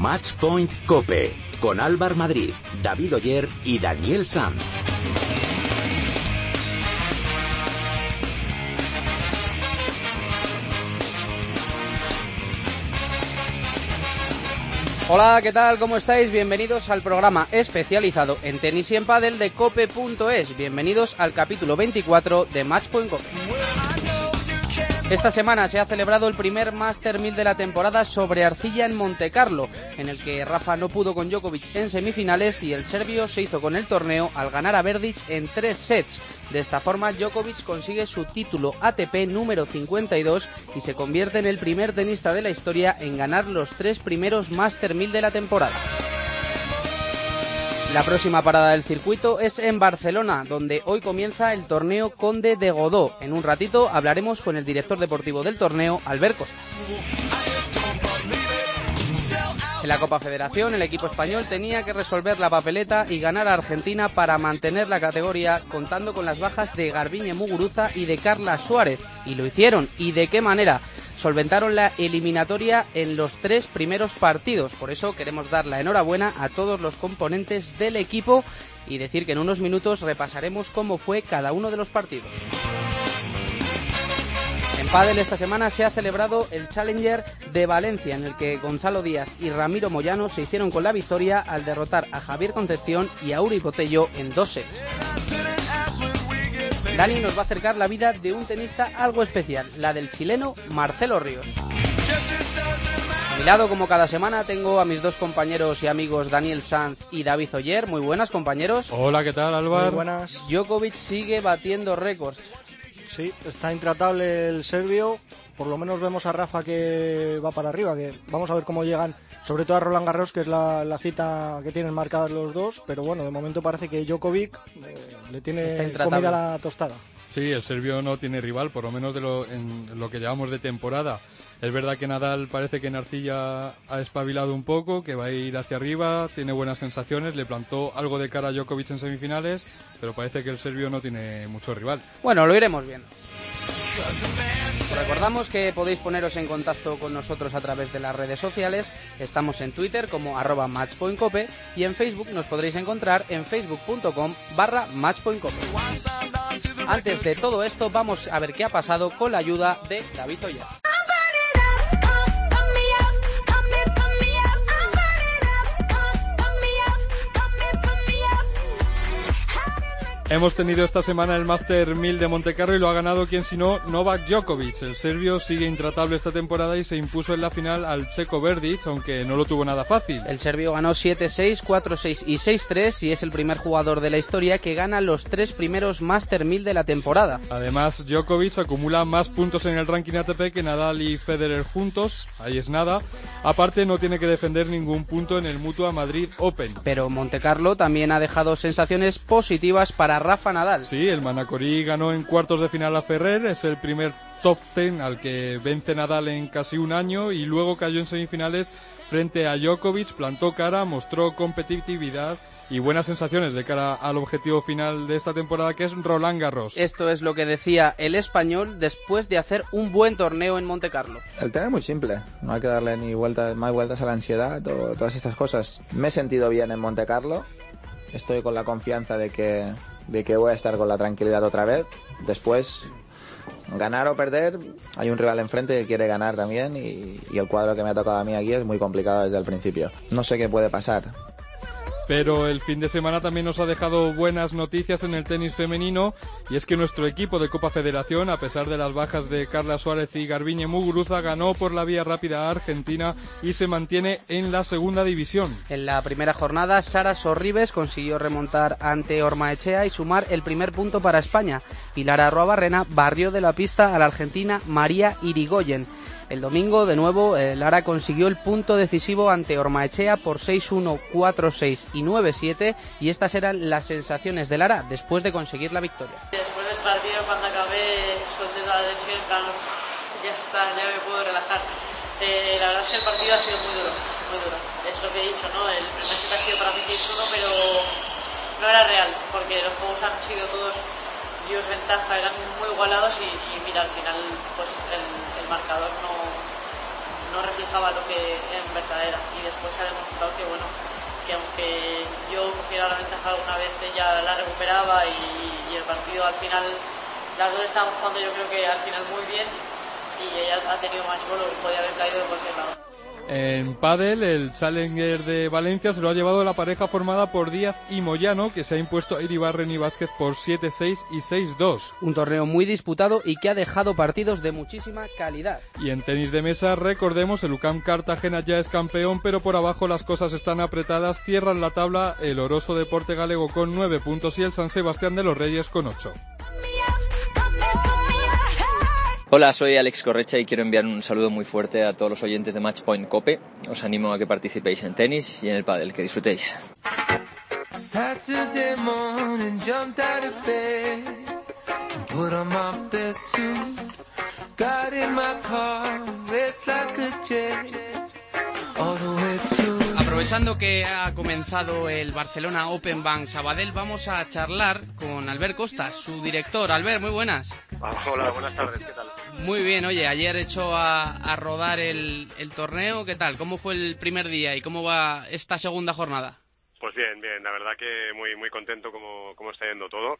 Matchpoint Cope con Álvar Madrid, David Oyer y Daniel Sanz. Hola, ¿qué tal? ¿Cómo estáis? Bienvenidos al programa especializado en tenis y en pádel de cope.es. Bienvenidos al capítulo 24 de Matchpoint Cope. Esta semana se ha celebrado el primer Master 1000 de la temporada sobre arcilla en Montecarlo, en el que Rafa no pudo con Djokovic en semifinales y el serbio se hizo con el torneo al ganar a Verdic en tres sets. De esta forma, Djokovic consigue su título ATP número 52 y se convierte en el primer tenista de la historia en ganar los tres primeros Master 1000 de la temporada. La próxima parada del circuito es en Barcelona, donde hoy comienza el torneo Conde de Godó. En un ratito hablaremos con el director deportivo del torneo, Albert Costa. En la Copa Federación, el equipo español tenía que resolver la papeleta y ganar a Argentina para mantener la categoría, contando con las bajas de Garbiñe Muguruza y de Carla Suárez. Y lo hicieron. ¿Y de qué manera? Solventaron la eliminatoria en los tres primeros partidos. Por eso queremos dar la enhorabuena a todos los componentes del equipo y decir que en unos minutos repasaremos cómo fue cada uno de los partidos. En Padel esta semana se ha celebrado el Challenger de Valencia, en el que Gonzalo Díaz y Ramiro Moyano se hicieron con la victoria al derrotar a Javier Concepción y a Uri Botello en dos sets. Dani nos va a acercar la vida de un tenista algo especial, la del chileno Marcelo Ríos. A mi lado, como cada semana, tengo a mis dos compañeros y amigos Daniel Sanz y David Oyer. Muy buenas, compañeros. Hola, ¿qué tal, Álvaro? Muy buenas. Djokovic sigue batiendo récords. Sí, está intratable el serbio. Por lo menos vemos a Rafa que va para arriba. Que vamos a ver cómo llegan, sobre todo a Roland Garros, que es la, la cita que tienen marcadas los dos. Pero bueno, de momento parece que Djokovic eh, le tiene comida a la tostada. Sí, el serbio no tiene rival, por lo menos de lo, en lo que llevamos de temporada. Es verdad que Nadal parece que en Arcilla ha espabilado un poco, que va a ir hacia arriba, tiene buenas sensaciones, le plantó algo de cara a Djokovic en semifinales, pero parece que el serbio no tiene mucho rival. Bueno, lo iremos viendo. Recordamos que podéis poneros en contacto con nosotros a través de las redes sociales. Estamos en Twitter como arroba matchpointcope y en Facebook nos podréis encontrar en facebook.com barra matchpointcope. Antes de todo esto, vamos a ver qué ha pasado con la ayuda de David Oya. Hemos tenido esta semana el Master 1000 de Montecarlo y lo ha ganado quien sino Novak Djokovic. El serbio sigue intratable esta temporada y se impuso en la final al checo Verdic, aunque no lo tuvo nada fácil. El serbio ganó 7-6, 4-6 y 6-3 y es el primer jugador de la historia que gana los tres primeros Master 1000 de la temporada. Además, Djokovic acumula más puntos en el ranking ATP que Nadal y Federer juntos, ahí es nada. Aparte, no tiene que defender ningún punto en el Mutua Madrid Open. Pero Montecarlo también ha dejado sensaciones positivas para Rafa Nadal. Sí, el Manacorí ganó en cuartos de final a Ferrer, es el primer top ten al que vence Nadal en casi un año y luego cayó en semifinales frente a Djokovic, plantó cara, mostró competitividad y buenas sensaciones de cara al objetivo final de esta temporada que es Roland Garros. Esto es lo que decía el español después de hacer un buen torneo en Montecarlo. El tema es muy simple, no hay que darle ni vueltas, más vueltas a la ansiedad o todas estas cosas. Me he sentido bien en Montecarlo, estoy con la confianza de que de que voy a estar con la tranquilidad otra vez. Después, ganar o perder, hay un rival enfrente que quiere ganar también y, y, el cuadro que me ha tocado a mí aquí es muy complicado desde el principio. No sé qué puede pasar. Pero el fin de semana también nos ha dejado buenas noticias en el tenis femenino y es que nuestro equipo de Copa Federación, a pesar de las bajas de Carla Suárez y Garbiñe Muguruza, ganó por la vía rápida a Argentina y se mantiene en la segunda división. En la primera jornada, Sara Sorribes consiguió remontar ante Ormaechea y sumar el primer punto para España. Pilar Arroabarrena barrió de la pista a la argentina María Irigoyen. El domingo, de nuevo, eh, Lara consiguió el punto decisivo ante Ormaechea por 6-1, 4-6 y 9-7 y estas eran las sensaciones de Lara después de conseguir la victoria. Después del partido, cuando acabé, solté la tensión, ya está, ya me puedo relajar. Eh, la verdad es que el partido ha sido muy duro, muy duro. Es lo que he dicho, ¿no? El primer set ha sido para mí 6-1, pero no era real, porque los juegos han sido todos Dios ventaja, eran muy igualados y, mira, al final pues el, marcador no, no reflejaba lo que en verdad era. Y después se ha demostrado que, bueno, que aunque yo cogiera la ventaja alguna vez, ella la recuperaba y, y el partido al final, las dos estábamos jugando yo creo que al final muy bien y ella ha tenido más bolos, podía haber caído de cualquier lado. En pádel, el Challenger de Valencia se lo ha llevado la pareja formada por Díaz y Moyano, que se ha impuesto a Iribarren y Vázquez por 7-6 y 6-2. Un torneo muy disputado y que ha dejado partidos de muchísima calidad. Y en tenis de mesa, recordemos, el UCAM Cartagena ya es campeón, pero por abajo las cosas están apretadas. Cierran la tabla el Oroso Deporte Galego con 9 puntos y el San Sebastián de los Reyes con 8. Hola, soy Alex Correcha y quiero enviar un saludo muy fuerte a todos los oyentes de Matchpoint Cope. Os animo a que participéis en tenis y en el pádel, que disfrutéis. Aprovechando que ha comenzado el Barcelona Open Bank Sabadell, vamos a charlar con Albert Costa, su director. Albert, muy buenas. Hola, buenas tardes, ¿qué tal? Muy bien, oye, ayer echó a, a rodar el, el torneo, ¿qué tal? ¿Cómo fue el primer día y cómo va esta segunda jornada? Pues bien, bien, la verdad que muy muy contento como, como está yendo todo.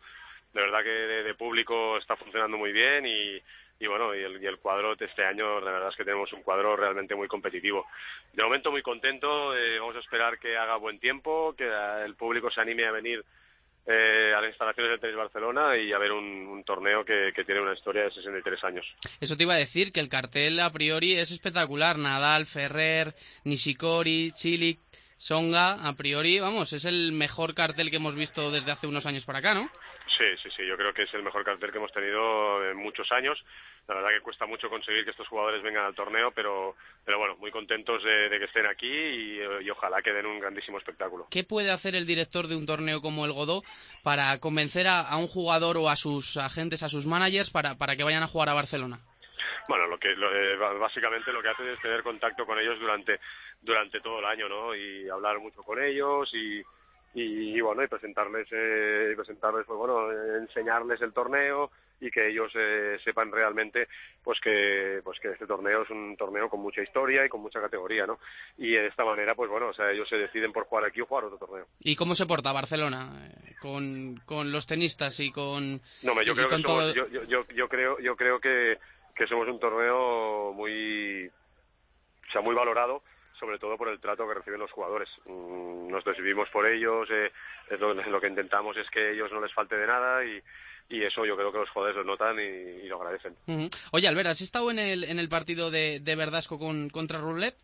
De verdad que de, de público está funcionando muy bien y, y bueno, y el, cuadro de este año, la verdad es que tenemos un cuadro realmente muy competitivo. De momento muy contento, eh, vamos a esperar que haga buen tiempo, que el público se anime a venir eh, a las instalaciones del Tenis Barcelona y a ver un, torneo que, que tiene una historia de 63 años. Eso te iba a decir, que el cartel a priori es espectacular. Nadal, Ferrer, Nishikori, Chilik, Songa, a priori, vamos, es el mejor cartel que hemos visto desde hace unos años para acá, ¿no? Sí, sí, sí, yo creo que es el mejor cartel que hemos tenido en muchos años. La verdad que cuesta mucho conseguir que estos jugadores vengan al torneo, pero, pero bueno, muy contentos de, de que estén aquí y, y, ojalá que den un grandísimo espectáculo. ¿Qué puede hacer el director de un torneo como el Godó para convencer a, a un jugador o a sus agentes, a sus managers, para, para que vayan a jugar a Barcelona? Bueno, lo que lo, eh, básicamente lo que hace es tener contacto con ellos durante durante todo el año, ¿no? Y hablar mucho con ellos y, y, y bueno, y presentarles, eh, presentarles, pues bueno, enseñarles el torneo y que ellos eh, sepan realmente, pues que, pues que este torneo es un torneo con mucha historia y con mucha categoría, ¿no? Y de esta manera, pues bueno, o sea, ellos se deciden por jugar aquí o jugar otro torneo. ¿Y cómo se porta Barcelona eh, con, con los tenistas y con, no, yo creo que somos, todo? yo, yo, yo, yo creo, yo creo que, que somos un torneo muy, o sea, muy valorado sobre todo por el trato que reciben los jugadores. Mm, Nosotros vivimos por ellos, eh, lo, que intentamos es que ellos no les falte de nada y, y eso yo creo que los jugadores lo notan y, y lo agradecen. Uh -huh. Oye, Albert, ¿has estado en el, en el partido de, de Verdasco con, contra Rublev?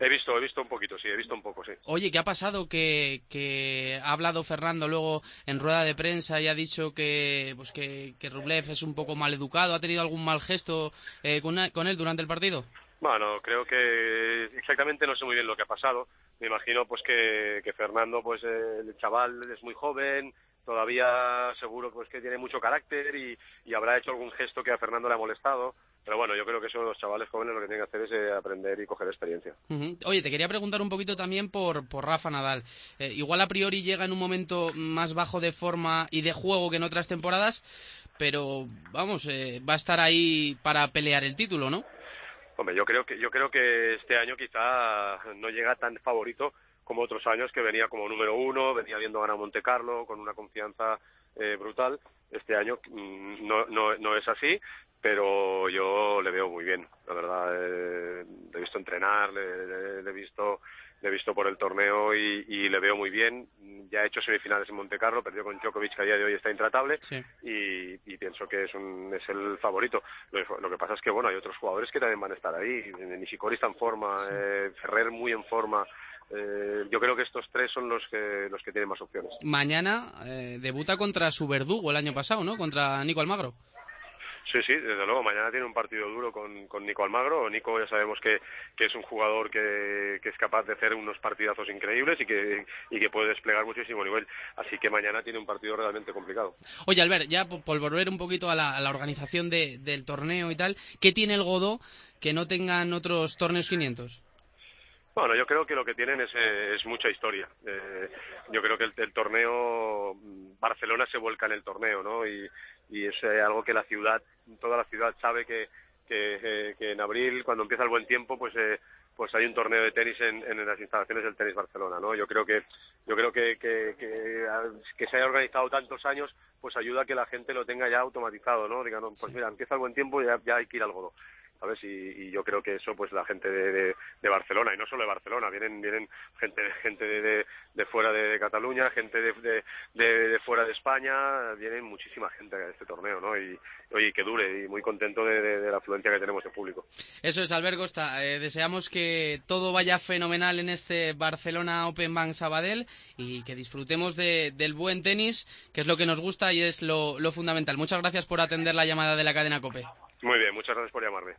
He visto, he visto un poquito, sí, he visto un poco, sí. Oye, ¿qué ha pasado? Que, que ha hablado Fernando luego en rueda de prensa y ha dicho que, pues que, que Rublev es un poco mal educado, ¿ha tenido algún mal gesto eh, con, con él durante el partido? Bueno, creo que exactamente no sé muy bien lo que ha pasado. Me imagino pues que, Fernando, pues el chaval es muy joven, todavía seguro pues que tiene mucho carácter y, habrá hecho algún gesto que a Fernando le ha molestado. Pero bueno, yo creo que eso los chavales jóvenes lo que tienen que hacer es eh, aprender y coger experiencia. Oye, te quería preguntar un poquito también por, por Rafa Nadal. Eh, igual a priori llega en un momento más bajo de forma y de juego que en otras temporadas, pero vamos, eh, va a estar ahí para pelear el título, ¿no? Hombre, yo creo que yo creo que este año quizá no llega tan favorito como otros años que venía como número uno, venía viendo ganar Monte Carlo con una confianza eh, brutal. Este año mmm, no, no, no es así, pero yo le veo muy bien, la verdad. Eh, le he visto entrenar, le, he visto le he visto por el torneo y, y, le veo muy bien. Ya ha hecho semifinales en Monte Carlo, perdió con Djokovic, que a día de hoy está intratable, sí. y, y, pienso que es, un, es el favorito. Lo, lo, que pasa es que, bueno, hay otros jugadores que también van a estar ahí. Nishikori está en forma, sí. eh, Ferrer muy en forma. Eh, yo creo que estos tres son los que, los que tienen más opciones. Mañana eh, debuta contra su verdugo el año pasado, ¿no? Contra Nico Almagro. Sí, sí, desde luego. Mañana tiene un partido duro con, con Nico Almagro. Nico ya sabemos que, que es un jugador que, que, es capaz de hacer unos partidazos increíbles y que, y que puede desplegar muchísimo nivel. Así que mañana tiene un partido realmente complicado. Oye, Albert, ya por, por volver un poquito a la, a la organización de, del torneo y tal, ¿qué tiene el Godó que no tengan otros torneos 500? Bueno, yo creo que lo que tienen es, eh, es mucha historia. Eh, yo creo que el, el, torneo, Barcelona se vuelca en el torneo, ¿no? Y, y es eh, algo que la ciudad, toda la ciudad sabe que, que, eh, que en abril, cuando empieza el buen tiempo, pues eh, pues hay un torneo de tenis en, en las instalaciones del Tenis Barcelona, ¿no? Yo creo que yo creo que, que, que, que se haya organizado tantos años, pues ayuda a que la gente lo tenga ya automatizado, ¿no? Digan, no, pues mira, empieza el buen tiempo y ya, ya hay que ir al Godó. ¿Sabes? Y, yo creo que eso, pues la gente de, Barcelona, y no solo de Barcelona, vienen vienen gente gente de, de fuera de, Cataluña, gente de, de, fuera de España, vienen muchísima gente a este torneo, ¿no? Y, oye, que dure, y muy contento de, la afluencia que tenemos de público. Eso es, Albert Costa. Eh, deseamos que todo vaya fenomenal en este Barcelona Open Bank Sabadell y que disfrutemos del buen tenis, que es lo que nos gusta y es lo, lo fundamental. Muchas gracias por atender la llamada de la cadena COPE. Muy bien, muchas gracias por llamarme.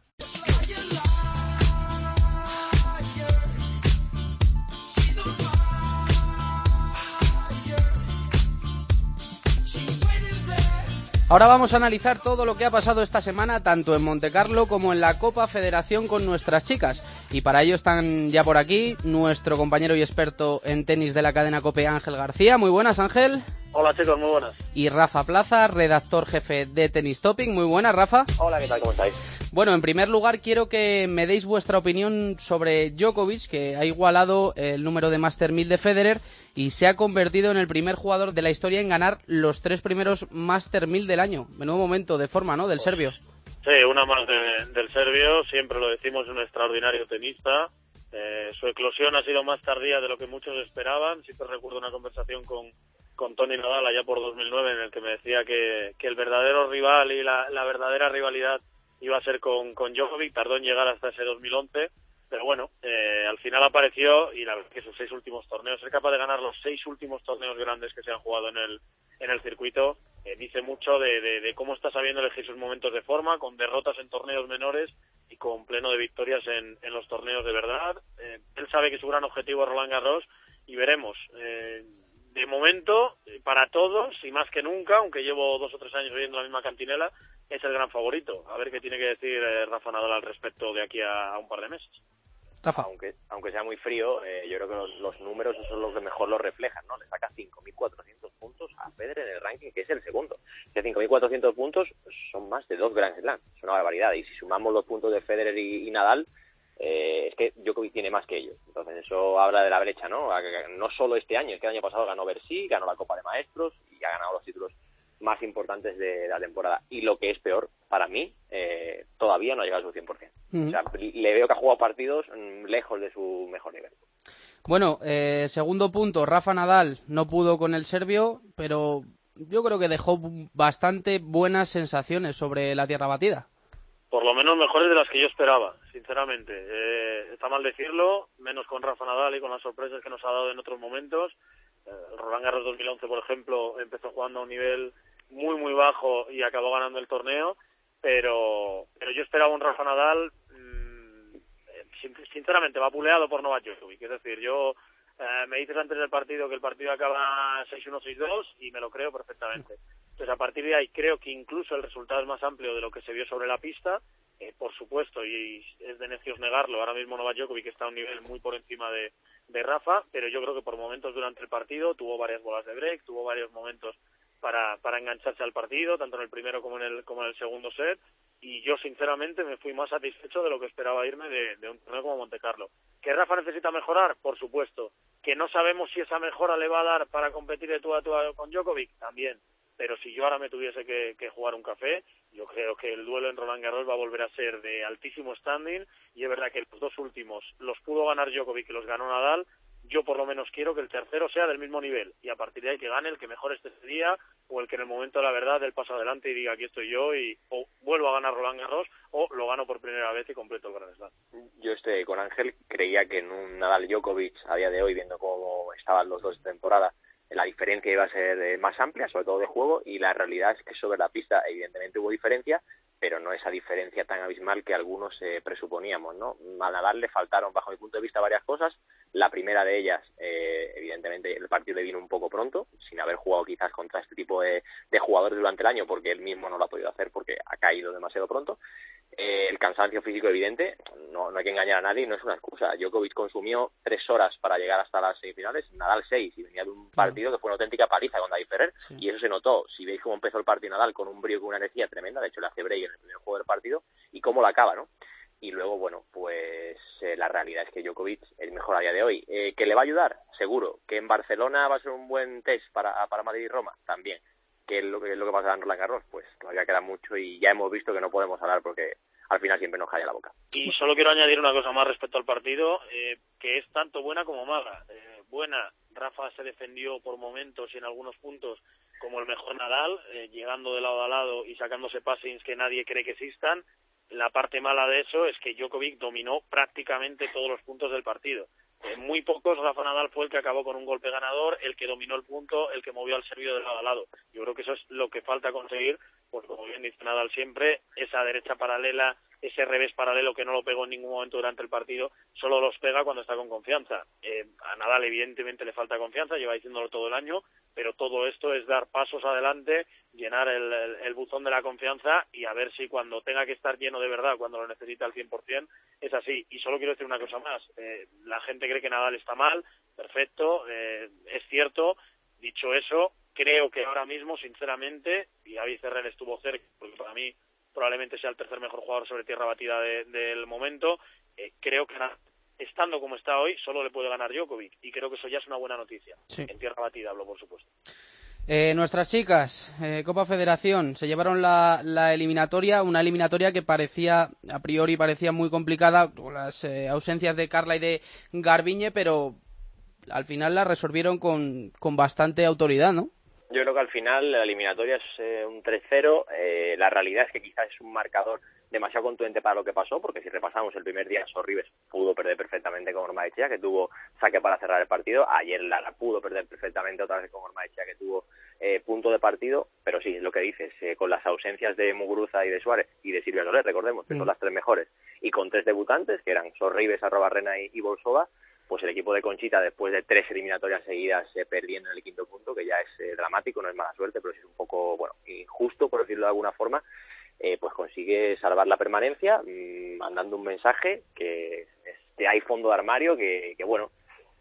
Ahora vamos a analizar todo lo que ha pasado esta semana, tanto en Montecarlo como en la Copa Federación con nuestras chicas. Y para ello están ya por aquí nuestro compañero y experto en tenis de la cadena Cope, Ángel García. Muy buenas, Ángel. Hola chicos, muy buenas. Y Rafa Plaza, redactor jefe de Tenis Topping. Muy buenas, Rafa. Hola, ¿qué tal? ¿Cómo estáis? Bueno, en primer lugar quiero que me deis vuestra opinión sobre Djokovic, que ha igualado el número de Master 1000 de Federer y se ha convertido en el primer jugador de la historia en ganar los tres primeros Master 1000 del año. Menudo momento de forma, ¿no? Del serbio. Sí, una más del serbio. Siempre lo decimos, un extraordinario tenista. Eh, su eclosión ha sido más tardía de lo que muchos esperaban. Te recuerdo una conversación con con Tony Nadal allá por 2009 en el que me decía que, que el verdadero rival y la, la, verdadera rivalidad iba a ser con, con Djokovic, tardó en llegar hasta ese 2011, pero bueno, eh, al final apareció y la verdad que sus seis últimos torneos, ser capaz de ganar los seis últimos torneos grandes que se han jugado en el, en el circuito, eh, dice mucho de, cómo está sabiendo elegir sus momentos de forma, con derrotas en torneos menores y con pleno de victorias en, los torneos de verdad. Eh, él sabe que su gran objetivo es Roland Garros y veremos. Eh, de momento, para todos, y más que nunca, aunque llevo dos o tres años viviendo la misma cantinela, es el gran favorito. A ver qué tiene que decir Rafa Nadal al respecto de aquí a, un par de meses. Aunque, aunque sea muy frío, eh, yo creo que los, números son los que mejor lo reflejan, ¿no? Le saca 5.400 puntos a Federer en el ranking, que es el segundo. Que 5.400 puntos son más de dos Grand Slam. Es una barbaridad. Y si sumamos los puntos de Federer y, y Nadal, eh, es que Djokovic tiene más que ellos. Entonces eso habla de la brecha, ¿no? No solo este año, es que el año pasado ganó Bercy, ganó la Copa de Maestros y ha ganado los títulos más importantes de la temporada. Y lo que es peor, para mí, eh, todavía no ha llegado a su 100%. O sea, le veo que ha jugado partidos mm, lejos de su mejor nivel. Bueno, eh, segundo punto, Rafa Nadal no pudo con el serbio, pero yo creo que dejó bastante buenas sensaciones sobre la tierra batida por lo menos mejores de las que yo esperaba, sinceramente. Eh, está mal decirlo, menos con Rafa Nadal y con las sorpresas que nos ha dado en otros momentos. Eh, Roland Garros 2011, por ejemplo, empezó jugando a un nivel muy, muy bajo y acabó ganando el torneo, pero, pero yo esperaba un Rafa Nadal, mmm, sinceramente, vapuleado por Novak Djokovic. Es decir, yo eh, me dices antes del partido que el partido acaba 6-1, 6-2 y me lo creo perfectamente. Entonces, a partir de ahí, creo que incluso el resultado es más amplio de lo que se vio sobre la pista. Eh, por supuesto, y es de necios negarlo, ahora mismo Novak Djokovic está a un nivel muy por encima de, de Rafa, pero yo creo que por momentos durante el partido tuvo varias bolas de break, tuvo varios momentos para, para engancharse al partido, tanto en el primero como en el, como en el segundo set, y yo sinceramente me fui más satisfecho de lo que esperaba irme de, un torneo como Monte Carlo. ¿Que Rafa necesita mejorar? Por supuesto. ¿Que no sabemos si esa mejora le va a dar para competir de tú a tú con Djokovic? También pero si yo ahora me tuviese que, jugar un café, yo creo que el duelo en Roland Garros va a volver a ser de altísimo standing y es verdad que los dos últimos los pudo ganar Djokovic y los ganó Nadal, yo por lo menos quiero que el tercero sea del mismo nivel y a partir de ahí que gane el que mejor esté ese día o el que en el momento de la verdad del paso adelante y diga aquí estoy yo y o vuelvo a ganar Roland Garros o lo gano por primera vez y completo el Grand Slam. Yo estoy con Ángel, creía que en un Nadal Djokovic a día de hoy viendo cómo estaban los dos de temporada la diferencia iba a ser eh, más amplia, sobre todo de juego, y la realidad es que sobre la pista evidentemente hubo diferencia, pero no esa diferencia tan abismal que algunos eh, presuponíamos, ¿no? A Nadal le faltaron, bajo mi punto de vista, varias cosas. La primera de ellas, eh, evidentemente, el partido le vino un poco pronto, sin haber jugado quizás contra este tipo de, de, jugadores durante el año, porque él mismo no lo ha podido hacer porque ha caído demasiado pronto. Eh, el cansancio físico evidente, no, no hay que engañar a nadie, no es una excusa. Djokovic consumió tres horas para llegar hasta las semifinales, Nadal seis, y venía de un partido que fue una auténtica paliza con David Ferrer, y eso se notó. Si veis cómo empezó el partido Nadal con un brío, con una energía tremenda, de hecho le hace break en el primer juego del partido, y cómo la acaba, ¿no? Y luego, bueno, pues eh, la realidad es que Djokovic es mejor a día de hoy. Eh, ¿Que le va a ayudar? Seguro. ¿Que en Barcelona va a ser un buen test para, para Madrid y Roma? También. ¿Qué es lo que, es lo que pasa en Roland Garros? Pues todavía queda mucho y ya hemos visto que no podemos hablar porque al final siempre nos calla la boca. Y solo quiero añadir una cosa más respecto al partido, eh, que es tanto buena como mala. Eh, buena, Rafa se defendió por momentos y en algunos puntos como el mejor Nadal, eh, llegando de lado a lado y sacándose passings que nadie cree que existan. La parte mala de eso es que Djokovic dominó prácticamente todos los puntos del partido. En muy pocos, Rafa Nadal fue el que acabó con un golpe ganador, el que dominó el punto, el que movió al servicio de lado a lado. Yo creo que eso es lo que falta conseguir, pues como bien dice Nadal siempre, esa derecha paralela, ese revés paralelo que no lo pegó en ningún momento durante el partido, solo los pega cuando está con confianza. Eh, a Nadal evidentemente le falta confianza, lleva diciéndolo todo el año, pero todo esto es dar pasos adelante, llenar el, el, buzón de la confianza y a ver si cuando tenga que estar lleno de verdad, cuando lo necesita al 100%, es así. Y solo quiero decir una cosa más, eh, la gente cree que Nadal está mal, perfecto, eh, es cierto, dicho eso, creo que ahora mismo, sinceramente, y David Ferrer estuvo cerca, porque para mí probablemente sea el tercer mejor jugador sobre tierra batida de, del momento, eh, creo que estando como está hoy, solo le puede ganar Djokovic, y creo que eso ya es una buena noticia. Sí. En tierra batida hablo, por supuesto. Eh, nuestras chicas, eh, Copa Federación, se llevaron la, la, eliminatoria, una eliminatoria que parecía, a priori parecía muy complicada, con las eh, ausencias de Carla y de Garbiñe, pero al final la resolvieron con, con bastante autoridad, ¿no? Yo creo que al final la eliminatoria es eh, un 3-0. Eh, la realidad es que quizás es un marcador demasiado contundente para lo que pasó, porque si repasamos el primer día, Sorribes pudo perder perfectamente con Ormaechea, que tuvo saque para cerrar el partido. Ayer Lara pudo perder perfectamente otra vez con Ormaechea, que tuvo eh, punto de partido. Pero sí, lo que dices, eh, con las ausencias de Muguruza y de Suárez y de Silvia Soler, recordemos que mm. son las tres mejores, y con tres debutantes, que eran Sorribes, Arrobarrena y, y Bolsova, pues el equipo de Conchita, después de tres eliminatorias seguidas, se eh, perdiendo en el quinto punto, que ya es eh, dramático, no es mala suerte, pero es un poco, bueno, injusto, por decirlo de alguna forma, eh, pues consigue salvar la permanencia, mmm, mandando un mensaje que, es, que hay fondo de armario, que, que bueno,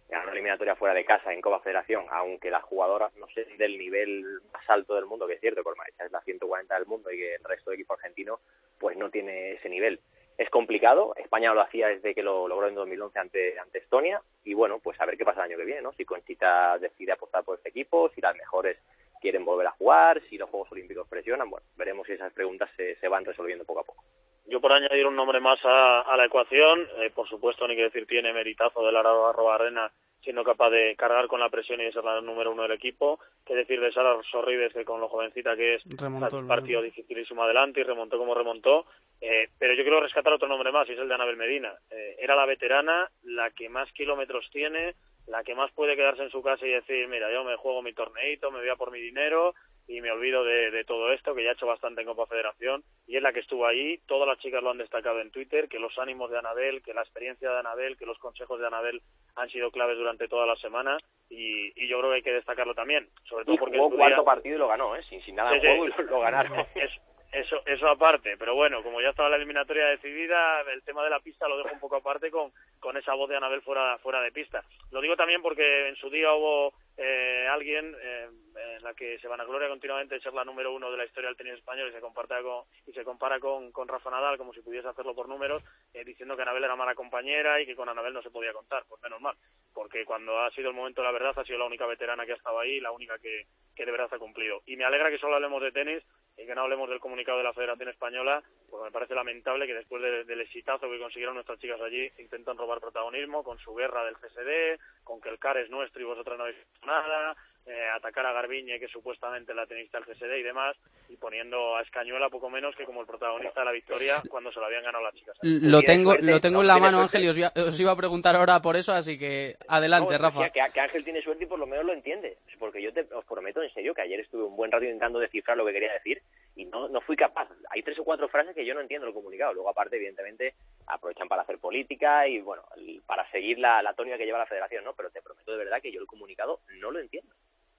una eliminatoria fuera de casa en Copa Federación, aunque la jugadora no sé del nivel más alto del mundo, que es cierto, que es la 140 del mundo y que el resto del equipo argentino pues no tiene ese nivel es complicado. España lo hacía desde que lo logró en 2011 ante, ante Estonia. Y bueno, pues a ver qué pasa el año que viene, ¿no? Si Conchita decide apostar por este equipo, si las mejores quieren volver a jugar, si los Juegos Olímpicos presionan. Bueno, veremos si esas preguntas se, se van resolviendo poco a poco. Yo por añadir un nombre más a, a la ecuación, eh, por supuesto, ni que decir tiene meritazo de Lara Arena siendo capaz de cargar con la presión y de ser la número uno del equipo. Qué decir de Sara Sorribes, que con lo jovencita que es, remontó un partido dificilísimo adelante y remontó como remontó. Eh, pero yo quiero rescatar otro nombre más, y es el de Anabel Medina. Eh, era la veterana, la que más kilómetros tiene, la que más puede quedarse en su casa y decir, mira, yo me juego mi torneito, me voy a por mi dinero y me olvido de, de, todo esto, que ya ha hecho bastante en Copa Federación, y es la que estuvo ahí, todas las chicas lo han destacado en Twitter, que los ánimos de Anabel, que la experiencia de Anabel, que los consejos de Anabel han sido claves durante toda la semana, y, y yo creo que hay que destacarlo también, sobre todo y porque... Jugó cuarto partido y lo ganó, ¿eh? sin, sin nada sí, en juego sí. y lo, lo ganaron. Es, eso, eso aparte, pero bueno, como ya estaba la eliminatoria decidida, el tema de la pista lo dejo un poco aparte con, con esa voz de Anabel fuera, fuera de pista. Lo digo también porque en su día hubo eh, alguien eh, en la que se vanagloria continuamente de ser la número uno de la historia del tenis español y se compara con, y se compara con, con Rafa Nadal como si pudiese hacerlo por números, eh, diciendo que Anabel era mala compañera y que con Anabel no se podía contar. Pues menos mal, porque cuando ha sido el momento de la verdad ha sido la única veterana que ha estado ahí, la única que, que de verdad ha cumplido. Y me alegra que solo hablemos de tenis y que no hablemos del comunicado de la Federación Española, pues me parece lamentable que después de, del exitazo que consiguieron nuestras chicas allí, intentan robar protagonismo con su guerra del CSD, con que el CAR es nuestro y vosotras no habéis hecho nada, eh, atacar a Garbiñe, que supuestamente la tenista del CSD y demás, y poniendo a Escañuela poco menos que como el protagonista de la victoria cuando se lo habían ganado las chicas. Lo tengo, suerte, lo tengo no, en la mano, Ángel, y os, os, iba a preguntar ahora por eso, así que adelante, no, Rafa. Que, que, Ángel tiene suerte y por lo menos lo entiende, porque yo te, os prometo en serio que ayer estuve un buen rato intentando descifrar lo que quería decir y no, no fui capaz. Hay tres o cuatro frases que yo no entiendo el comunicado. Luego, aparte, evidentemente, aprovechan para hacer política y, bueno, para seguir la, la tónica que lleva la federación, ¿no? Pero te prometo de verdad que yo el comunicado no lo entiendo.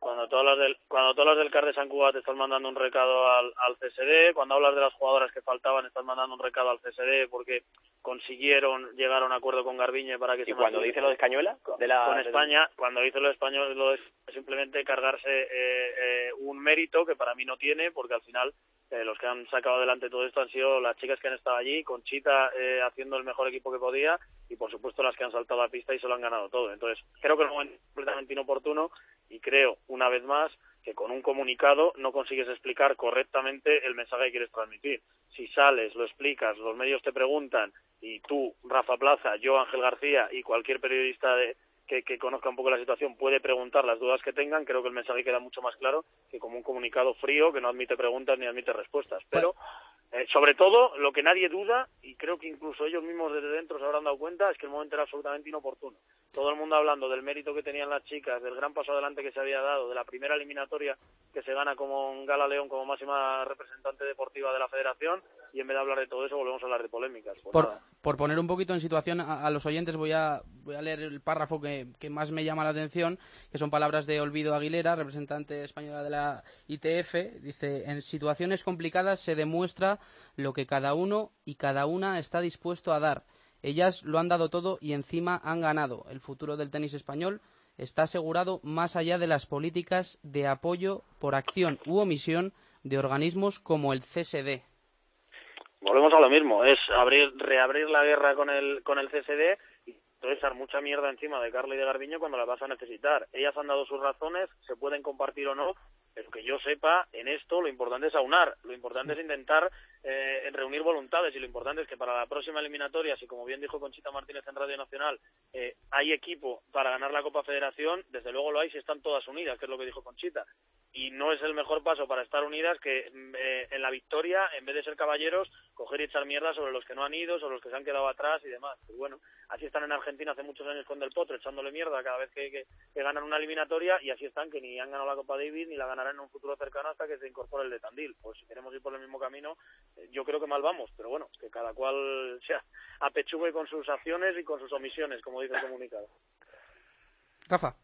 Cuando todas las del, cuando todas las del CAR de San Cuba te están mandando un recado al, al CSD, cuando hablas de las jugadoras que faltaban, estás mandando un recado al CSD, porque consiguieron llegar a un acuerdo con Garbiñe para que ¿Y se cuando dice lo de Escañuela? De la, con España, cuando dice lo de español, lo de simplemente cargarse eh, eh, un mérito que para mí no tiene, porque al final eh, los que han sacado adelante todo esto han sido las chicas que han estado allí, Conchita eh, haciendo el mejor equipo que podía y por supuesto las que han saltado a la pista y se lo han ganado todo. Entonces creo que es un momento completamente inoportuno y creo, una vez más, que con un comunicado no consigues explicar correctamente el mensaje que quieres transmitir. Si sales, lo explicas, los medios te preguntan y tú, Rafa Plaza, yo, Ángel García y cualquier periodista de, que, que conozca un poco la situación puede preguntar las dudas que tengan, creo que el mensaje queda mucho más claro que como un comunicado frío que no admite preguntas ni admite respuestas. Pero, eh, sobre todo, lo que nadie duda, y creo que incluso ellos mismos desde dentro se habrán dado cuenta, es que el momento era absolutamente inoportuno. Todo el mundo hablando del mérito que tenían las chicas, del gran paso adelante que se había dado, de la primera eliminatoria que se gana como en Gala León como máxima representante deportiva de la federación, y en vez de hablar de todo eso volvemos a hablar de polémicas. Pues Por, poner un poquito en situación a, a los oyentes, voy a, voy a leer el párrafo que, que más me llama la atención, que son palabras de Olvido Aguilera, representante española de la ITF. Dice, en situaciones complicadas se demuestra lo que cada uno y cada una está dispuesto a dar. Ellas lo han dado todo y encima han ganado. El futuro del tenis español está asegurado más allá de las políticas de apoyo por acción u omisión de organismos como el CSD. Volvemos a lo mismo, es abrir, reabrir la guerra con el, con el CSD y echar mucha mierda encima de Carla y de Garbiño cuando la vas a necesitar. Ellas han dado sus razones, se pueden compartir o no, pero que yo sepa, en esto lo importante es aunar, lo importante es intentar eh, reunir voluntades y lo importante es que para la próxima eliminatoria, si como bien dijo Conchita Martínez en Radio Nacional, eh, hay equipo para ganar la Copa Federación, desde luego lo hay si están todas unidas, que es lo que dijo Conchita. Y no es el mejor paso para estar unidas que mm, eh, en la victoria, en vez de ser caballeros, coger y echar mierda sobre los que no han ido, sobre los que se han quedado atrás y demás. Pues bueno, así están en Argentina hace muchos años con Del Potro, echándole mierda cada vez que, que- que ganan una eliminatoria y así están que ni han ganado la Copa Davis ni la en un futuro cercano hasta que se incorpore el de Tandil. Pues si queremos ir por el mismo camino, eh, yo creo que mal vamos, pero bueno, que cada cual sea apechugue con sus acciones y con sus omisiones, como dice el comunicado. Rafa,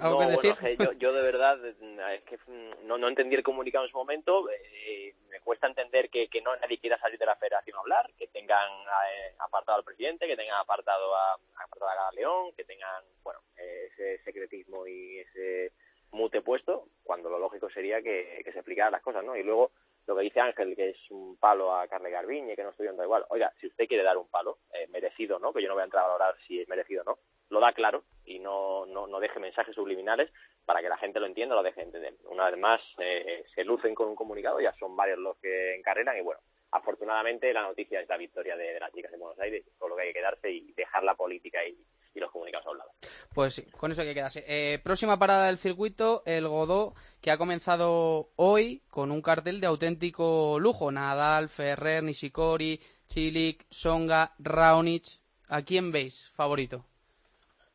¿algo no, que decir? Bueno, es que yo, yo de verdad mm, es que mm, no, no entendí el comunicado en su momento. eh, me cuesta entender que, que no nadie quiera salir de la federación a hablar, que tengan eh, apartado al presidente, que tengan apartado a, apartado a León, que tengan bueno eh, ese secretismo y ese mute puesto, cuando lo lógico sería que, se explicaran las cosas, ¿no? Y luego lo que dice Ángel, que es un palo a Carle Garbiñe, que no estoy viendo igual. Oiga, si usted quiere dar un palo, eh, merecido, ¿no? Que yo no voy a entrar a valorar si es merecido o no, lo da claro y no, no, no deje mensajes subliminales para que la gente lo entienda, lo deje entender. Una vez más, eh, se lucen con un comunicado, ya son varios los que encarreran y bueno, afortunadamente la noticia es la victoria de, de las chicas en Buenos Aires, con lo que hay que quedarse y dejar la política y, y los comunicados a un lado. Pues sí, con eso hay que quedarse. Eh, próxima parada del circuito, el Godó, que ha comenzado hoy con un cartel de auténtico lujo. Nadal, Ferrer, Nishikori, Chilik, Songa, Raonic. ¿A quién veis favorito?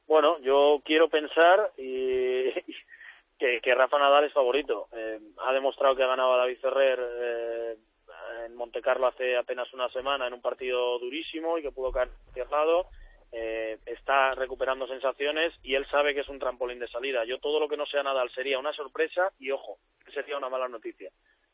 Bueno, yo quiero pensar y, que, que Rafa Nadal es favorito. Eh, ha demostrado que ha ganado a David Ferrer eh, en Monte Carlo hace apenas una semana en un partido durísimo y que pudo caer cerrado. Eh, está recuperando sensaciones y él sabe que es un trampolín de salida. Yo todo lo que no sea Nadal sería una sorpresa y ojo, sería una mala noticia.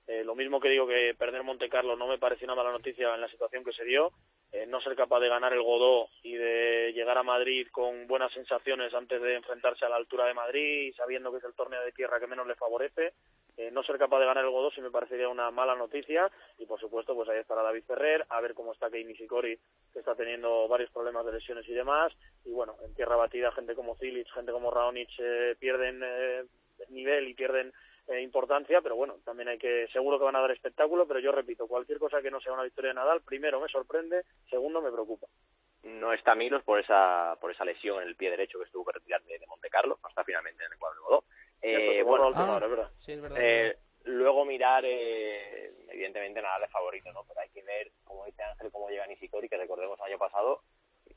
Eh, lo mismo que digo que perder Monte Carlo no me parece una mala noticia en la situación que se dio. Eh, no ser capaz de ganar el Godó y de llegar a Madrid con buenas sensaciones antes de enfrentarse a la altura de Madrid sabiendo que es el torneo de tierra que menos le favorece. Eh, no ser capaz de ganar el Godó sí me parecería una mala noticia y por supuesto pues ahí estará David Ferrer, a ver cómo está Kei Nishikori que está teniendo varios problemas de lesiones y demás y bueno, en tierra batida gente como Cilic, gente como Raonic eh, pierden eh, nivel y pierden eh, importancia, pero bueno, también hay que, seguro que van a dar espectáculo, pero yo repito, cualquier cosa que no sea una victoria de Nadal, primero me sorprende, segundo me preocupa. No está Milos por esa por esa lesión en el pie derecho que estuvo que retirar de, Monte Carlo, está finalmente en el cuadro de Godó. Eh, bueno, a última hora, es verdad. Sí, es verdad. Eh, luego mirar, eh, evidentemente Nadal es favorito, ¿no? Pero hay que ver, como dice Ángel, cómo llega Nishikori, que recordemos el año pasado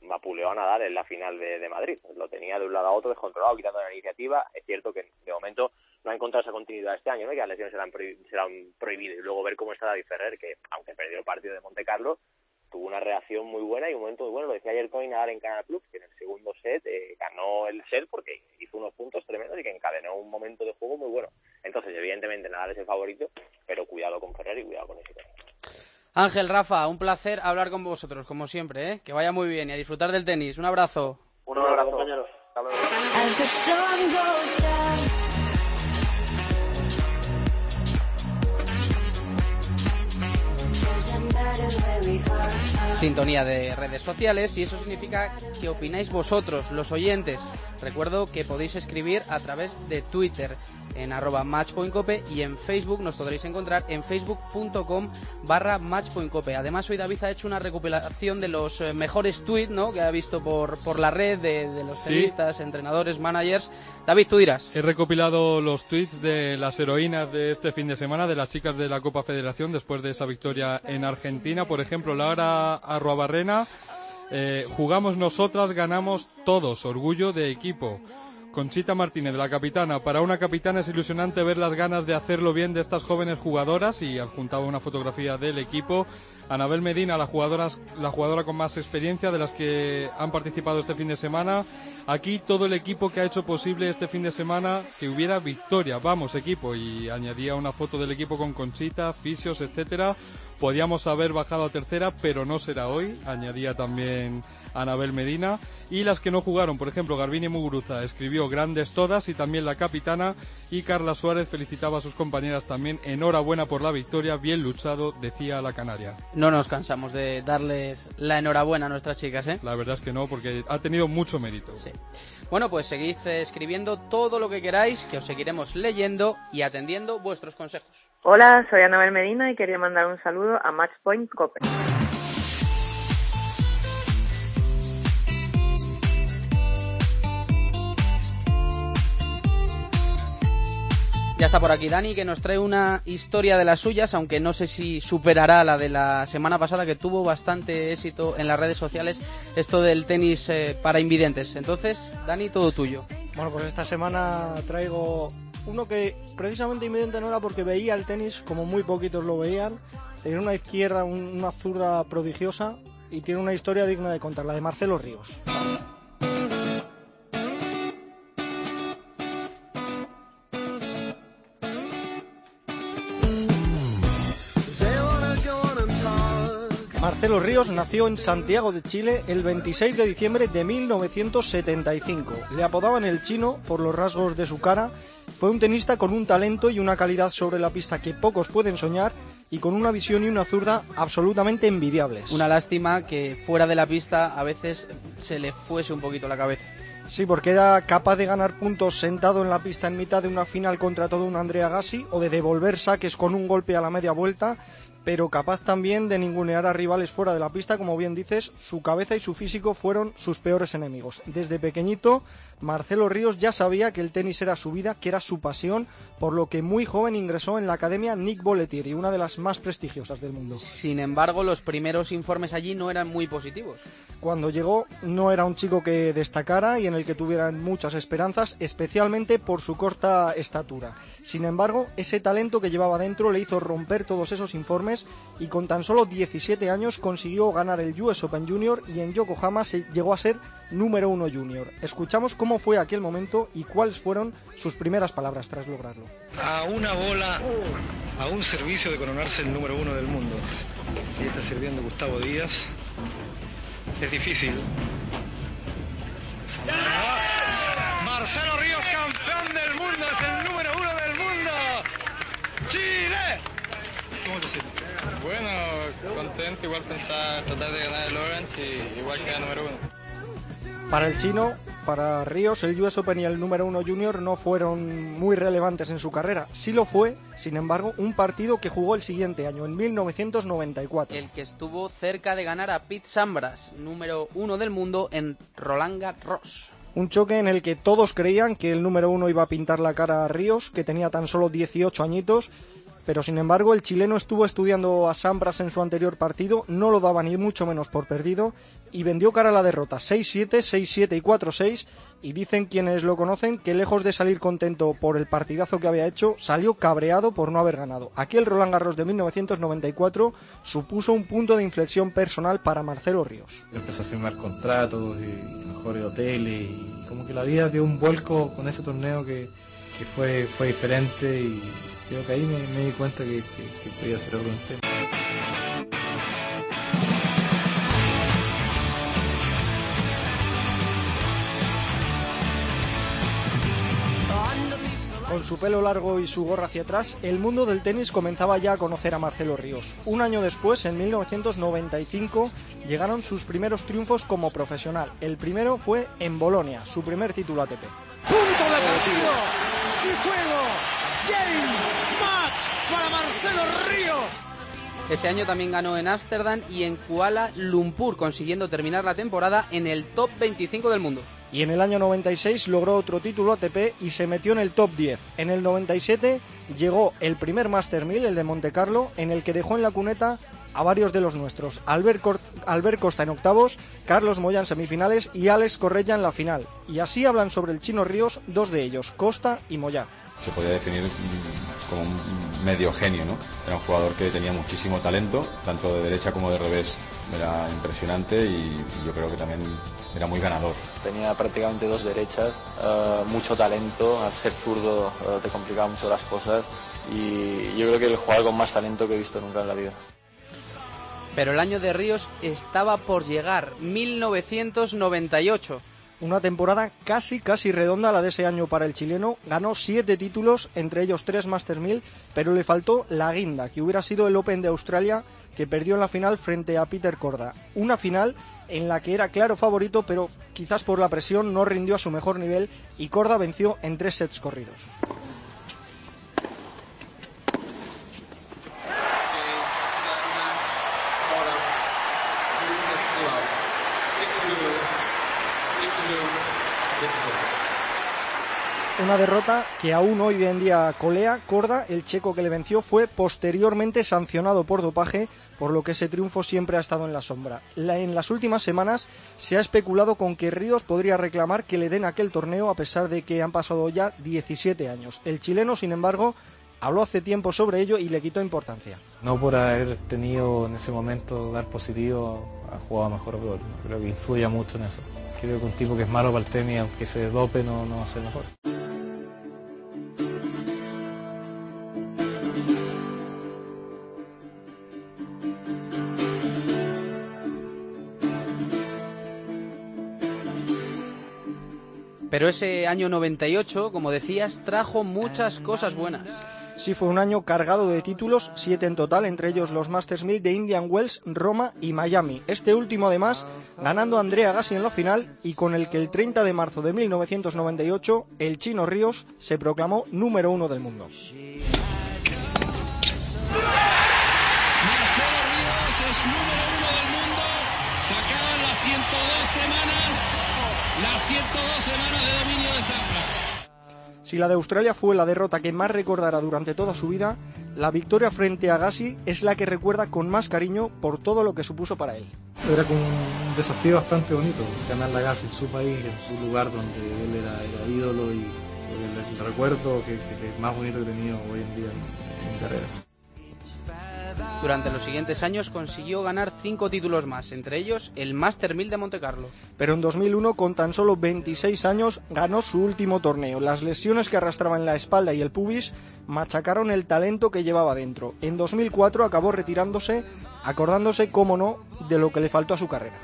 vapuleó a Nadal en la final de, de Madrid. Lo tenía de un lado a otro descontrolado, quitando la iniciativa. Es cierto que de momento no ha encontrado esa continuidad este año, ¿no? Que las lesiones serán, prohi- serán prohibidas. Y luego ver cómo está David Ferrer, que aunque perdió el partido de Monte Carlo, tuvo una reacción muy buena y un momento muy bueno. Lo decía ayer Coin Nadal en Canal Plus, que en el segundo set eh, ganó el set porque hizo unos puntos tremendos y que encadenó un momento de juego muy bueno. Entonces, evidentemente, Nadal es el favorito, pero cuidado con Ferrer y cuidado con ese Ángel, Rafa, un placer hablar con vosotros, como siempre, ¿eh? Que vaya muy bien y a disfrutar del tenis. Un abrazo. Un abrazo, compañeros. Hasta luego. Sintonía de redes sociales y eso significa que opináis vosotros, los oyentes. Recuerdo que podéis escribir a través de Twitter en arroba matchpointcope y en Facebook nos podréis encontrar en facebook.com barra matchpointcope. Además hoy David ha hecho una recopilación de los eh, mejores tweets ¿no? que ha visto por, por la red de, de los Sí. tenistas, entrenadores, managers. David, tú dirás. He recopilado los tweets de las heroínas de este fin de semana, de las chicas de la Copa Federación, después de esa victoria en Argentina. Por ejemplo, Laura Arruabarrena, eh, jugamos nosotras, ganamos todos, orgullo de equipo. Conchita Martínez, la capitana. Para una capitana es ilusionante ver las ganas de hacerlo bien de estas jóvenes jugadoras y adjuntaba una fotografía del equipo. Anabel Medina, la jugadora, la jugadora con más experiencia de las que han participado este fin de semana. Aquí todo el equipo que ha hecho posible este fin de semana que hubiera victoria. Vamos, equipo. Y añadía una foto del equipo con Conchita, fisios, etcétera. Podíamos haber bajado a tercera, pero no será hoy. Añadía también Anabel Medina. Y las que no jugaron, por ejemplo, Garbini Muguruza escribió grandes todas y también la capitana. Y Carla Suárez felicitaba a sus compañeras también. Enhorabuena por la victoria, bien luchado, decía la canaria. No nos cansamos de darles la enhorabuena a nuestras chicas, ¿eh? La verdad es que no, porque ha tenido mucho mérito. Bueno, pues seguid eh, escribiendo todo lo que queráis, que os seguiremos leyendo y atendiendo vuestros consejos. Hola, soy Anabel Medina y quería mandar un saludo a Matchpoint Cope. Ya está por aquí Dani, que nos trae una historia de las suyas, aunque no sé si superará la de la semana pasada, que tuvo bastante éxito en las redes sociales, esto del tenis eh, para invidentes. Entonces, Dani, todo tuyo. Bueno, pues esta semana traigo uno que precisamente invidente no era porque veía el tenis como muy poquitos lo veían. Tiene una izquierda, un- una zurda prodigiosa y tiene una historia digna de contar, la de Marcelo Ríos. Marcelo Ríos nació en Santiago de Chile el 26 de diciembre de 1975. Le apodaban el chino por los rasgos de su cara. Fue un tenista con un talento y una calidad sobre la pista que pocos pueden soñar y con una visión y una zurda absolutamente envidiables. Una lástima que fuera de la pista a veces se le fuese un poquito la cabeza. Sí, porque era capaz de ganar puntos sentado en la pista en mitad de una final contra todo un Andrea Gassi o de devolver saques con un golpe a la media vuelta, pero capaz también de ningunear a rivales fuera de la pista, como bien dices, su cabeza y su físico fueron sus peores enemigos. Desde pequeñito, Marcelo Ríos ya sabía que el tenis era su vida, que era su pasión, por lo que muy joven ingresó en la academia Nick Bollettieri, una de las más prestigiosas del mundo. Sin embargo, los primeros informes allí no eran muy positivos. Cuando llegó no era un chico que destacara y en el que tuvieran muchas esperanzas, especialmente por su corta estatura. Sin embargo, ese talento que llevaba dentro le hizo romper todos esos informes y con tan solo 17 años consiguió ganar el US Open Junior y en Yokohama se llegó a ser número uno junior. Escuchamos cómo fue aquel momento y cuáles fueron sus primeras palabras tras lograrlo. a una bola, a un servicio de coronarse el número uno del mundo. Y está sirviendo Gustavo Díaz. Es difícil. Marcelo Ríos, campeón del mundo, es el número uno del mundo. ¡Chile! ¿Cómo te sientes? Bueno, contento, igual pensaba tratar de ganar el Orange y igual quedar número uno. Para el chino, para Ríos, el US Open y el número uno junior no fueron muy relevantes en su carrera. Sí lo fue, sin embargo, un partido que jugó el siguiente año, en 1994. El que estuvo cerca de ganar a Pete Sampras, número uno del mundo en Roland Garros. Un choque en el que todos creían que el número uno iba a pintar la cara a Ríos, que tenía tan solo 18 añitos, pero sin embargo el chileno estuvo estudiando a Sampras en su anterior partido, no lo daba ni mucho menos por perdido y vendió cara a la derrota 6-7, 6-7 y 4-6 y dicen quienes lo conocen que lejos de salir contento por el partidazo que había hecho, salió cabreado por no haber ganado. Aquel Roland Garros de 1994 supuso un punto de inflexión personal para Marcelo Ríos. Empezó a firmar contratos y mejores hoteles y como que la vida dio un vuelco con ese torneo que, que fue, fue diferente y creo que ahí me, di cuenta que, podía hacer algo. Con su pelo largo y su gorra hacia atrás, el mundo del tenis comenzaba ya a conocer a Marcelo Ríos. Un año después, en 1995, llegaron sus primeros triunfos como profesional. El primero fue en Bolonia, su primer título ATP. ¡Punto de partido! ¡Y juego! Game match para Marcelo Ríos. Ese año también ganó en Ámsterdam y en Kuala Lumpur, consiguiendo terminar la temporada en el top 25 del mundo. Y en el año 96 logró otro título ATP y se metió en el top 10. En el 97 llegó el primer Master 1000, el de Monte Carlo, en el que dejó en la cuneta a varios de los nuestros. Albert, Albert Costa en octavos, Carlos Moya en semifinales y Alex Correia en la final. Y así hablan sobre el Chino Ríos dos de ellos, Costa y Moya. Se podía definir mm, como un medio genio, ¿no? Era un jugador que tenía muchísimo talento, tanto de derecha como de revés. Era impresionante y, y yo creo que también era muy ganador. Tenía prácticamente dos derechas, eh, mucho talento, al ser zurdo eh, te complicaba mucho las cosas y yo creo que el jugador con más talento que he visto nunca en la vida. Pero el año de Ríos estaba por llegar, 1998. Una temporada casi, casi redonda la de ese año para el chileno. Ganó siete títulos, entre ellos tres Master 1000, pero le faltó la guinda, que hubiera sido el Open de Australia, que perdió en la final frente a Peter Corda. Una final en la que era claro favorito, pero quizás por la presión no rindió a su mejor nivel y Corda venció en tres sets corridos. Una derrota que aún hoy en día colea. Corda, el checo que le venció, fue posteriormente sancionado por dopaje, por lo que ese triunfo siempre ha estado en la sombra. La- en las últimas semanas se ha especulado con que Ríos podría reclamar que le den aquel torneo a pesar de que han pasado ya 17 años. El chileno, sin embargo, habló hace tiempo sobre ello y le quitó importancia. No por haber tenido en ese momento dar positivo, ha jugado mejor o peor. Creo que influye mucho en eso. Creo que un tipo que es malo para el tenis, aunque se dope, no, no va a ser mejor. Pero ese año 98, como decías, trajo muchas cosas buenas. Sí, fue un año cargado de títulos, siete en total, entre ellos los Masters 1000 de Indian Wells, Roma y Miami. Este último, además, ganando a Andrea Gassi en la final y con el que el 30 de marzo de 1998 el chino Ríos se proclamó número uno del mundo. Marcelo Ríos es número uno del mundo. Se acaban las 102 semanas. Las 102 semanas de dominio de Sampras. Si la de Australia fue la derrota que más recordará durante toda su vida, la victoria frente a Gassi es la que recuerda con más cariño por todo lo que supuso para él. Era un desafío bastante bonito, ganar la gas en su país, en su lugar donde él era, era ídolo y el, el recuerdo que, más bonito que he tenido hoy en día en mi carrera. Durante los siguientes años consiguió ganar cinco títulos más, entre ellos el Master 1000 de Monte Carlo. Pero en 2001, con tan solo 26 años, ganó su último torneo. Las lesiones que arrastraba en la espalda y el pubis machacaron el talento que llevaba dentro. En 2004 acabó retirándose, acordándose, cómo no, de lo que le faltó a su carrera.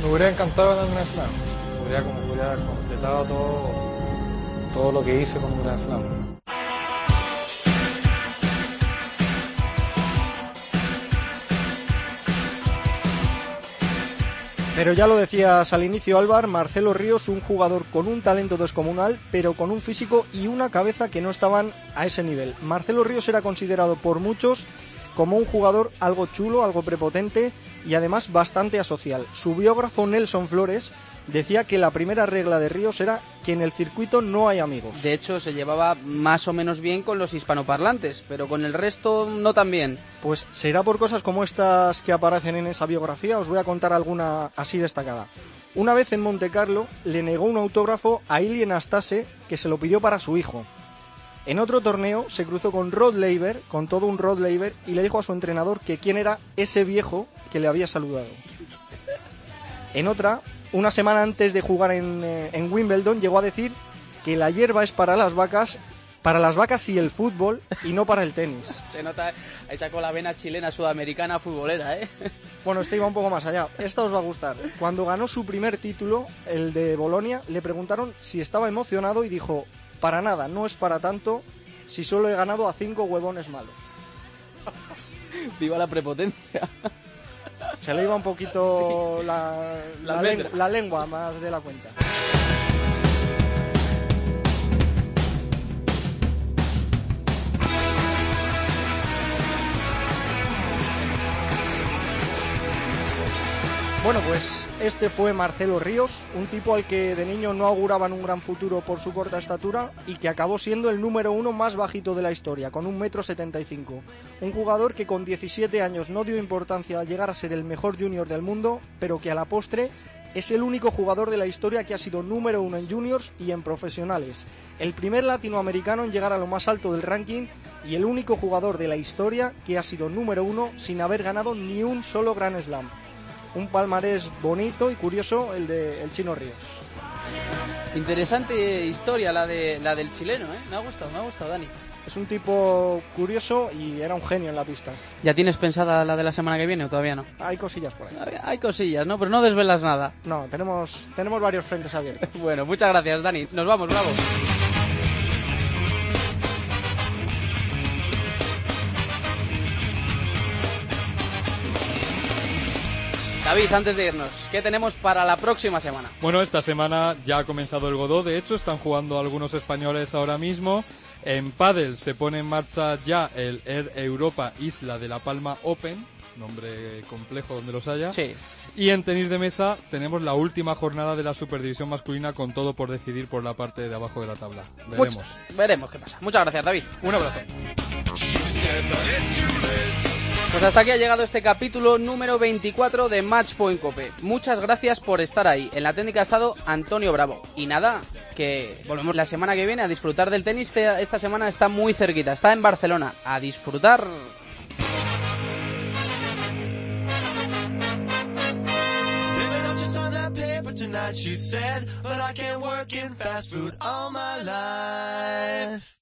Me hubiera encantado ganar un Grand Slam. Podría, como, haber completado todo, todo lo que hice con un Grand Slam. Pero ya lo decías al inicio, Álvar, Marcelo Ríos, un jugador con un talento descomunal, pero con un físico y una cabeza que no estaban a ese nivel. Marcelo Ríos era considerado por muchos como un jugador algo chulo, algo prepotente y además bastante asocial. Su biógrafo Nelson Flores decía que la primera regla de Ríos era que en el circuito no hay amigos. De hecho, se llevaba más o menos bien con los hispanoparlantes, pero con el resto no tan bien. Pues será por cosas como estas que aparecen en esa biografía, os voy a contar alguna así destacada. Una vez en Monte Carlo le negó un autógrafo a Ilien Astase que se lo pidió para su hijo. En otro torneo se cruzó con Rod Laver, con todo un Rod Laver, y le dijo a su entrenador que quién era ese viejo que le había saludado. En otra, una semana antes de jugar en, eh, en Wimbledon, llegó a decir que la hierba es para las vacas, para las vacas y el fútbol, y no para el tenis. Se nota, ahí sacó la vena chilena sudamericana futbolera, ¿eh? Bueno, este iba un poco más allá. Esta os va a gustar. Cuando ganó su primer título, el de Bolonia, le preguntaron si estaba emocionado y dijo, Para nada, no es para tanto si solo he ganado a cinco huevones malos. Viva la prepotencia. Se le iba un poquito la, La la almendra. len- la lengua más de la cuenta. Bueno, pues este fue Marcelo Ríos, un tipo al que de niño no auguraban un gran futuro por su corta estatura y que acabó siendo el número uno más bajito de la historia, con un metro setenta y cinco. Un jugador que con 17 años no dio importancia al llegar a ser el mejor junior del mundo, pero que a la postre es el único jugador de la historia que ha sido número uno en juniors y en profesionales. El primer latinoamericano en llegar a lo más alto del ranking y el único jugador de la historia que ha sido número uno sin haber ganado ni un solo Grand Slam. Un palmarés bonito y curioso el de el Chino Ríos. Interesante historia la de la del chileno, ¿eh? Me ha gustado, me ha gustado, Dani. Es un tipo curioso y era un genio en la pista. ¿Ya tienes pensada la de la semana que viene o todavía no? Hay cosillas por ahí. Hay cosillas, ¿no? Pero no desvelas nada. No, tenemos, tenemos varios frentes abiertos. Bueno, muchas gracias, Dani. Nos vamos, bravo. David, antes de irnos, ¿qué tenemos para la próxima semana? Bueno, esta semana ya ha comenzado el Godó, de hecho están jugando algunos españoles ahora mismo. En pádel se pone en marcha ya el Air Europa Isla de la Palma Open, nombre complejo donde los haya. Sí. Y en tenis de mesa tenemos la última jornada de la Superdivisión masculina con todo por decidir por la parte de abajo de la tabla. Veremos. Much- veremos qué pasa. Muchas gracias, David. Un abrazo. Pues hasta aquí ha llegado este capítulo número 24 de Matchpoint Cope. Muchas gracias por estar ahí. En la técnica ha estado Antonio Bravo. Y nada, que volvemos la semana que viene a disfrutar del tenis. Esta semana está muy cerquita, está en Barcelona. A disfrutar.